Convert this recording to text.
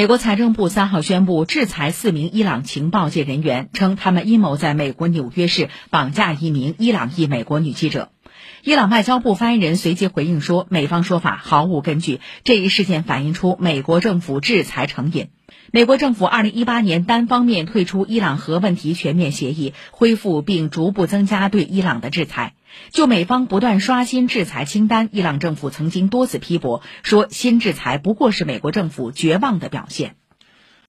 美国财政部三号宣布制裁四名伊朗情报界人员，称他们阴谋在美国纽约市绑架一名伊朗裔美国女记者。伊朗外交部发言人随即回应说，美方说法毫无根据，这一事件反映出美国政府制裁成瘾。美国政府二零一八年单方面退出伊朗核问题全面协议，恢复并逐步增加对伊朗的制裁。就美方不断刷新制裁清单，伊朗政府曾经多次批驳，说新制裁不过是美国政府绝望的表现。